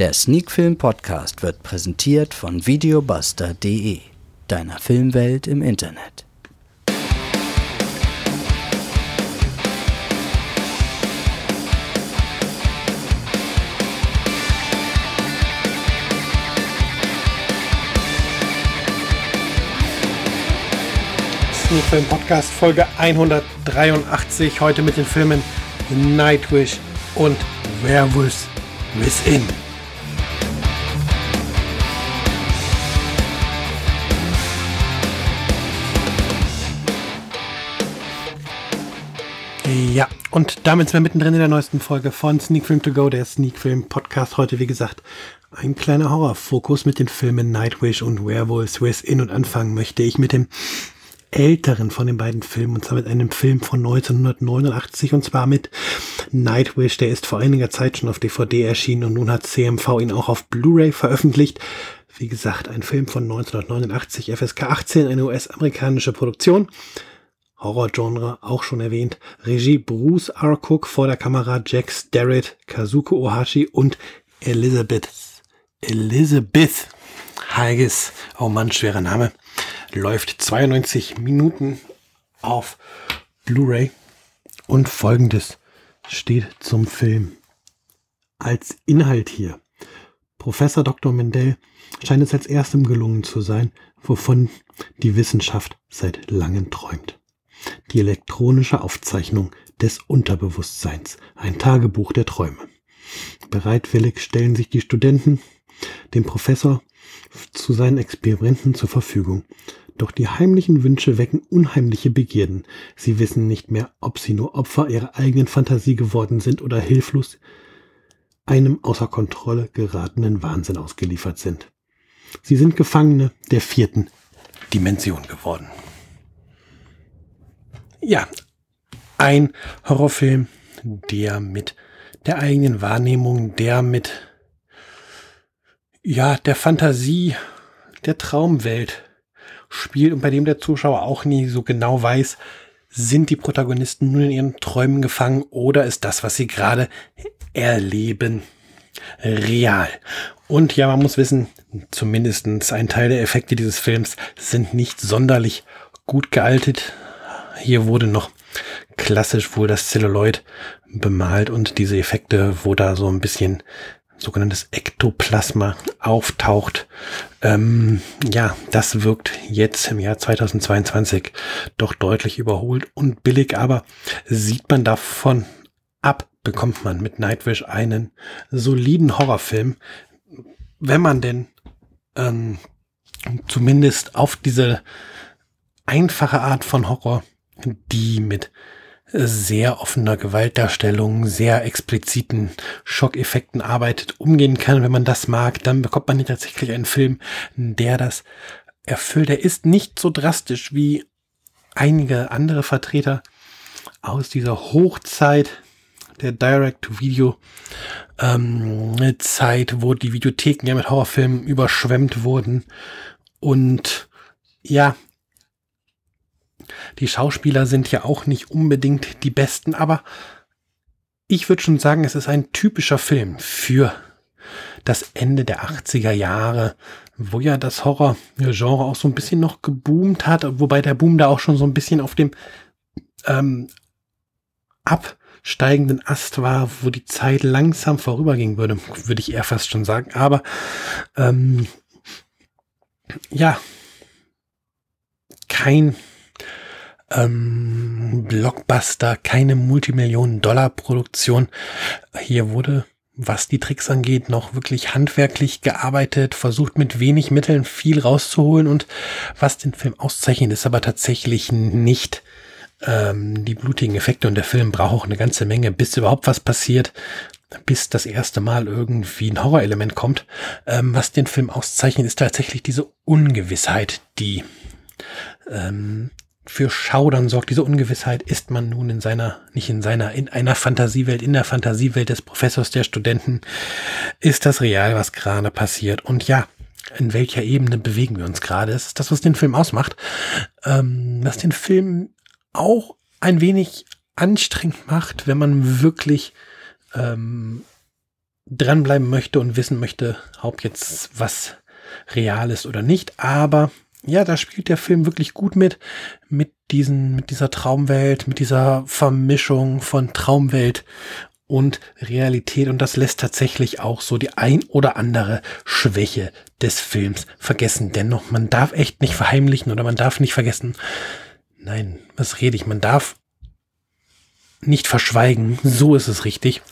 Der Sneakfilm Podcast wird präsentiert von videobuster.de, deiner Filmwelt im Internet. Sneakfilm Podcast Folge 183. Heute mit den Filmen Nightwish und Werewolves Within. Ja, und damit sind wir mittendrin in der neuesten Folge von Sneak Film To Go, der Sneak Film Podcast. Heute, wie gesagt, ein kleiner Horrorfokus mit den Filmen Nightwish und Werewolves Within. Und anfangen möchte ich mit dem älteren von den beiden Filmen, und zwar mit einem Film von 1989, und zwar mit Nightwish. Der ist vor einiger Zeit schon auf DVD erschienen und nun hat CMV ihn auch auf Blu-ray veröffentlicht. Wie gesagt, ein Film von 1989, FSK 18, eine US-amerikanische Produktion. Horrorgenre auch schon erwähnt. Regie Bruce R. Cook, vor der Kamera Jack Starrett, Kazuko Ohashi und Elizabeth. Elizabeth Haggis. Oh Mann, schwerer Name. Läuft 92 Minuten auf Blu-ray. Und folgendes steht zum Film. Als Inhalt hier. Professor Dr. Mendel scheint es als erstem gelungen zu sein, wovon die Wissenschaft seit langem träumt die elektronische Aufzeichnung des Unterbewusstseins, ein Tagebuch der Träume. Bereitwillig stellen sich die Studenten dem Professor zu seinen Experimenten zur Verfügung. Doch die heimlichen Wünsche wecken unheimliche Begierden. Sie wissen nicht mehr, ob sie nur Opfer ihrer eigenen Fantasie geworden sind oder hilflos einem außer Kontrolle geratenen Wahnsinn ausgeliefert sind. Sie sind Gefangene der vierten Dimension geworden. Ja, ein Horrorfilm, der mit der eigenen Wahrnehmung, der mit ja, der Fantasie, der Traumwelt spielt und bei dem der Zuschauer auch nie so genau weiß, sind die Protagonisten nur in ihren Träumen gefangen oder ist das, was sie gerade erleben, real. Und ja, man muss wissen, zumindestens ein Teil der Effekte dieses Films sind nicht sonderlich gut gealtet. Hier wurde noch klassisch wohl das Celluloid bemalt und diese Effekte, wo da so ein bisschen sogenanntes Ektoplasma auftaucht. Ähm, ja, das wirkt jetzt im Jahr 2022 doch deutlich überholt und billig, aber sieht man davon ab, bekommt man mit Nightwish einen soliden Horrorfilm, wenn man denn ähm, zumindest auf diese einfache Art von Horror die mit sehr offener Gewaltdarstellung, sehr expliziten Schockeffekten arbeitet, umgehen kann. Wenn man das mag, dann bekommt man tatsächlich einen Film, der das erfüllt. Er ist nicht so drastisch wie einige andere Vertreter aus dieser Hochzeit der Direct-to-Video-Zeit, wo die Videotheken ja mit Horrorfilmen überschwemmt wurden. Und ja, die Schauspieler sind ja auch nicht unbedingt die besten, aber ich würde schon sagen, es ist ein typischer Film für das Ende der 80er Jahre, wo ja das Horror-Genre auch so ein bisschen noch geboomt hat, wobei der Boom da auch schon so ein bisschen auf dem ähm, absteigenden Ast war, wo die Zeit langsam vorüberging würde, würde ich eher fast schon sagen. Aber ähm, ja, kein ähm, Blockbuster, keine Multimillionen-Dollar-Produktion. Hier wurde, was die Tricks angeht, noch wirklich handwerklich gearbeitet, versucht mit wenig Mitteln viel rauszuholen und was den Film auszeichnet, ist aber tatsächlich nicht ähm, die blutigen Effekte und der Film braucht auch eine ganze Menge, bis überhaupt was passiert bis das erste Mal irgendwie ein Horrorelement kommt. Ähm, was den Film auszeichnet, ist tatsächlich diese Ungewissheit, die ähm, für Schaudern sorgt, diese Ungewissheit, ist man nun in seiner, nicht in seiner, in einer Fantasiewelt, in der Fantasiewelt des Professors der Studenten, ist das real, was gerade passiert. Und ja, in welcher Ebene bewegen wir uns gerade? Das ist das, was den Film ausmacht. Ähm, was den Film auch ein wenig anstrengend macht, wenn man wirklich ähm, dranbleiben möchte und wissen möchte, ob jetzt was real ist oder nicht. Aber ja, da spielt der Film wirklich gut mit, mit diesen, mit dieser Traumwelt, mit dieser Vermischung von Traumwelt und Realität und das lässt tatsächlich auch so die ein oder andere Schwäche des Films vergessen. Dennoch, man darf echt nicht verheimlichen oder man darf nicht vergessen, nein, was rede ich, man darf nicht verschweigen, so ist es richtig,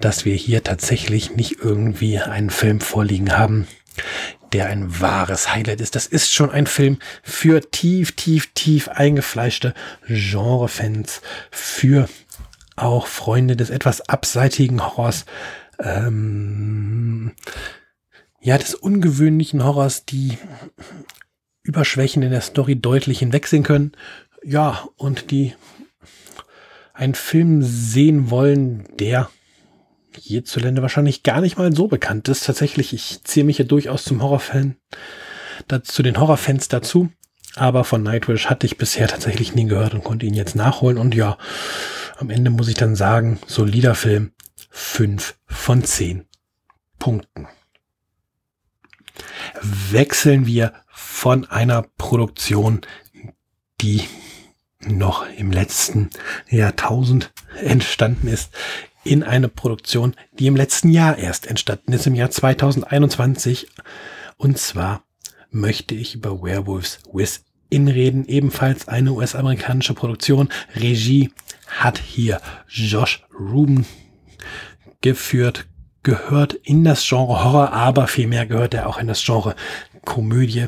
dass wir hier tatsächlich nicht irgendwie einen Film vorliegen haben, der ein wahres Highlight ist. Das ist schon ein Film für tief, tief, tief eingefleischte Genrefans, für auch Freunde des etwas abseitigen Horrors, ähm, ja, des ungewöhnlichen Horrors, die über Schwächen in der Story deutlich hinwegsehen können. Ja, und die einen Film sehen wollen, der hierzulande wahrscheinlich gar nicht mal so bekannt ist. Tatsächlich, ich ziehe mich ja durchaus zum Horrorfan, zu den Horrorfans dazu. Aber von Nightwish hatte ich bisher tatsächlich nie gehört und konnte ihn jetzt nachholen. Und ja, am Ende muss ich dann sagen, solider Film, fünf von zehn Punkten. Wechseln wir von einer Produktion, die noch im letzten Jahrtausend entstanden ist, in eine Produktion, die im letzten Jahr erst entstanden ist, im Jahr 2021. Und zwar möchte ich über Werewolves Within reden, ebenfalls eine US-amerikanische Produktion. Regie hat hier Josh Ruben geführt, gehört in das Genre Horror, aber vielmehr gehört er auch in das Genre Komödie.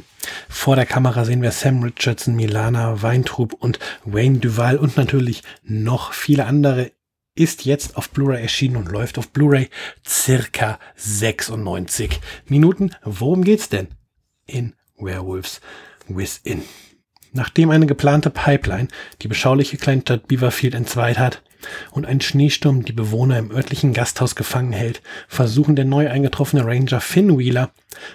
Vor der Kamera sehen wir Sam Richardson, Milana Weintrub und Wayne Duval und natürlich noch viele andere ist jetzt auf Blu-ray erschienen und läuft auf Blu-ray circa 96 Minuten. Worum geht's denn in Werewolves Within? Nachdem eine geplante Pipeline die beschauliche Kleinstadt Beaverfield entzweit hat und ein Schneesturm die Bewohner im örtlichen Gasthaus gefangen hält, versuchen der neu eingetroffene Ranger Finn Wheeler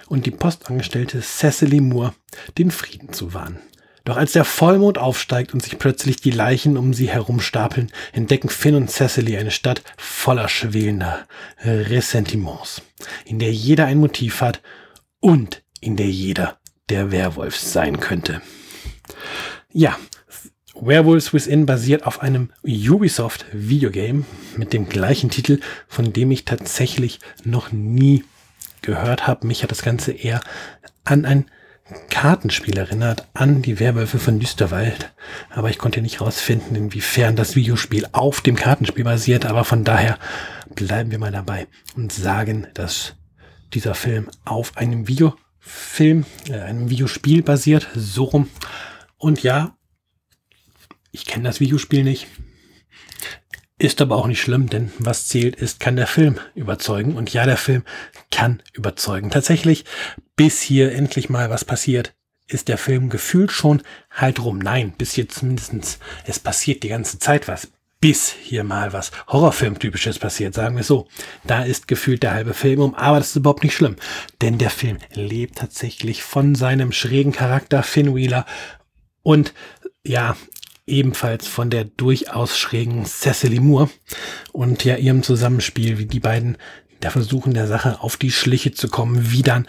und die Postangestellte Cecily Moore den Frieden zu wahren. Doch als der Vollmond aufsteigt und sich plötzlich die Leichen um sie herum stapeln, entdecken Finn und Cecily eine Stadt voller schwelender Ressentiments, in der jeder ein Motiv hat und in der jeder der Werwolf sein könnte. Ja, Werewolves Within basiert auf einem Ubisoft Videogame mit dem gleichen Titel, von dem ich tatsächlich noch nie gehört habe. Mich hat das Ganze eher an ein Kartenspiel erinnert an die Werwölfe von Düsterwald, aber ich konnte nicht rausfinden, inwiefern das Videospiel auf dem Kartenspiel basiert, aber von daher bleiben wir mal dabei und sagen, dass dieser Film auf einem Videofilm, äh, einem Videospiel basiert, so rum. Und ja, ich kenne das Videospiel nicht, ist aber auch nicht schlimm, denn was zählt ist, kann der Film überzeugen. Und ja, der Film kann überzeugen. Tatsächlich, bis hier endlich mal was passiert, ist der Film gefühlt schon halt rum. Nein, bis hier zumindestens es passiert die ganze Zeit was. Bis hier mal was Horrorfilm-typisches passiert, sagen wir so. Da ist gefühlt der halbe Film um, aber das ist überhaupt nicht schlimm. Denn der Film lebt tatsächlich von seinem schrägen Charakter Finn Wheeler und ja, ebenfalls von der durchaus schrägen Cecily Moore und ja ihrem Zusammenspiel, wie die beiden da versuchen der Sache auf die Schliche zu kommen, wie dann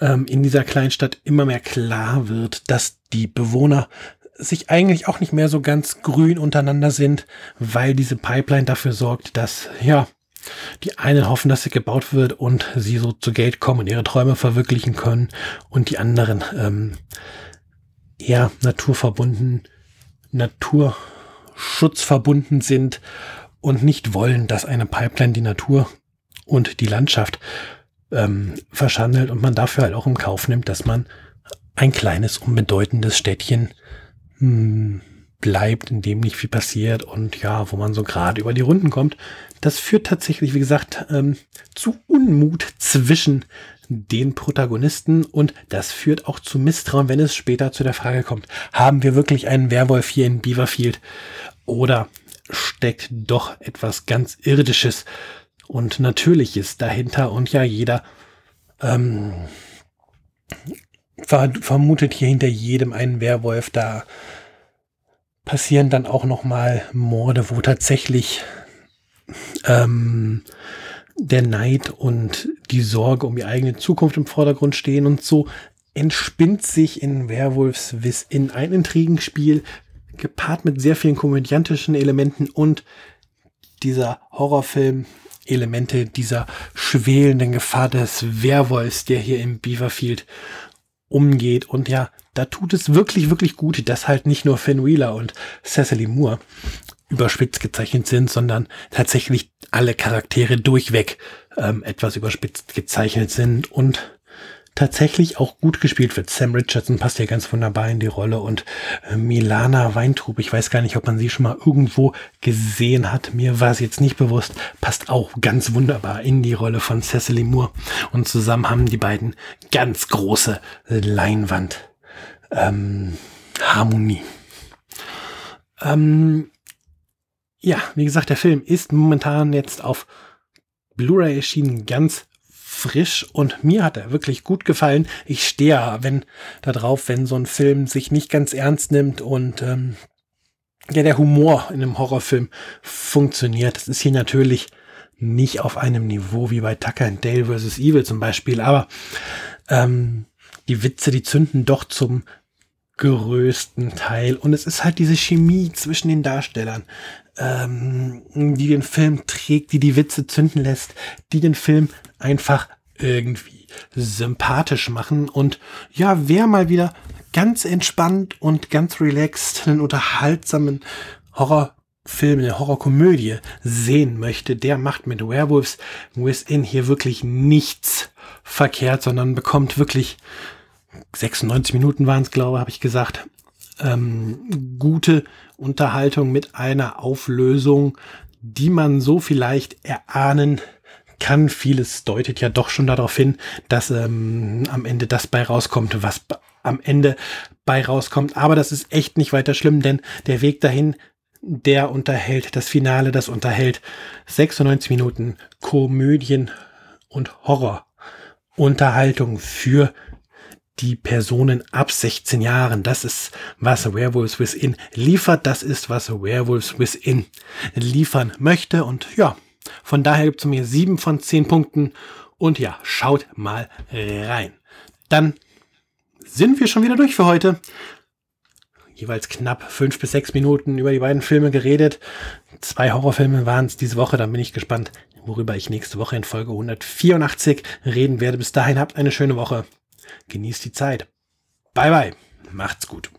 ähm, in dieser Kleinstadt immer mehr klar wird, dass die Bewohner sich eigentlich auch nicht mehr so ganz grün untereinander sind, weil diese Pipeline dafür sorgt, dass, ja, die einen hoffen, dass sie gebaut wird und sie so zu Geld kommen und ihre Träume verwirklichen können und die anderen ähm, eher naturverbunden naturschutzverbunden sind und nicht wollen, dass eine Pipeline die Natur und die Landschaft ähm, verschandelt und man dafür halt auch im Kauf nimmt, dass man ein kleines, unbedeutendes Städtchen hm, bleibt, in dem nicht viel passiert und ja, wo man so gerade über die Runden kommt. Das führt tatsächlich, wie gesagt, ähm, zu Unmut zwischen den Protagonisten und das führt auch zu Misstrauen, wenn es später zu der Frage kommt, haben wir wirklich einen Werwolf hier in Beaverfield? Oder steckt doch etwas ganz Irdisches und Natürliches dahinter? Und ja, jeder ähm, vermutet hier hinter jedem einen Werwolf, da passieren dann auch noch mal Morde, wo tatsächlich ähm, der Neid und die Sorge um die eigene Zukunft im Vordergrund stehen und so entspinnt sich in Werwolfs Wiss in ein Intrigenspiel, gepaart mit sehr vielen komödiantischen Elementen und dieser Horrorfilm Elemente dieser schwelenden Gefahr des Werwolfs, der hier im Beaverfield umgeht. Und ja, da tut es wirklich, wirklich gut, dass halt nicht nur Finn Wheeler und Cecily Moore überspitzt gezeichnet sind, sondern tatsächlich alle Charaktere durchweg ähm, etwas überspitzt gezeichnet sind und tatsächlich auch gut gespielt wird. Sam Richardson passt ja ganz wunderbar in die Rolle und äh, Milana Weintrub, ich weiß gar nicht, ob man sie schon mal irgendwo gesehen hat. Mir war es jetzt nicht bewusst, passt auch ganz wunderbar in die Rolle von Cecily Moore. Und zusammen haben die beiden ganz große Leinwand ähm, Harmonie. Ähm, ja, wie gesagt, der Film ist momentan jetzt auf Blu-ray erschienen, ganz frisch und mir hat er wirklich gut gefallen. Ich stehe ja, wenn da drauf, wenn so ein Film sich nicht ganz ernst nimmt und ähm, ja, der Humor in einem Horrorfilm funktioniert. Das ist hier natürlich nicht auf einem Niveau wie bei Tucker and Dale vs. Evil zum Beispiel, aber ähm, die Witze, die zünden doch zum größten Teil. Und es ist halt diese Chemie zwischen den Darstellern, ähm, die den Film trägt, die die Witze zünden lässt, die den Film einfach irgendwie sympathisch machen. Und ja, wer mal wieder ganz entspannt und ganz relaxed einen unterhaltsamen Horrorfilm, eine Horrorkomödie sehen möchte, der macht mit Werewolves Within hier wirklich nichts verkehrt, sondern bekommt wirklich 96 Minuten waren es, glaube ich, habe ich gesagt. Ähm, gute Unterhaltung mit einer Auflösung, die man so vielleicht erahnen kann. Vieles deutet ja doch schon darauf hin, dass ähm, am Ende das bei rauskommt, was am Ende bei rauskommt. Aber das ist echt nicht weiter schlimm, denn der Weg dahin, der unterhält das Finale, das unterhält 96 Minuten Komödien und Horror. Unterhaltung für die Personen ab 16 Jahren. Das ist, was Werewolves Within liefert. Das ist, was Werewolves Within liefern möchte. Und ja, von daher gibt es mir sieben von zehn Punkten. Und ja, schaut mal rein. Dann sind wir schon wieder durch für heute. Jeweils knapp fünf bis sechs Minuten über die beiden Filme geredet. Zwei Horrorfilme waren es diese Woche. Dann bin ich gespannt, worüber ich nächste Woche in Folge 184 reden werde. Bis dahin habt eine schöne Woche. Genießt die Zeit. Bye bye. Macht's gut.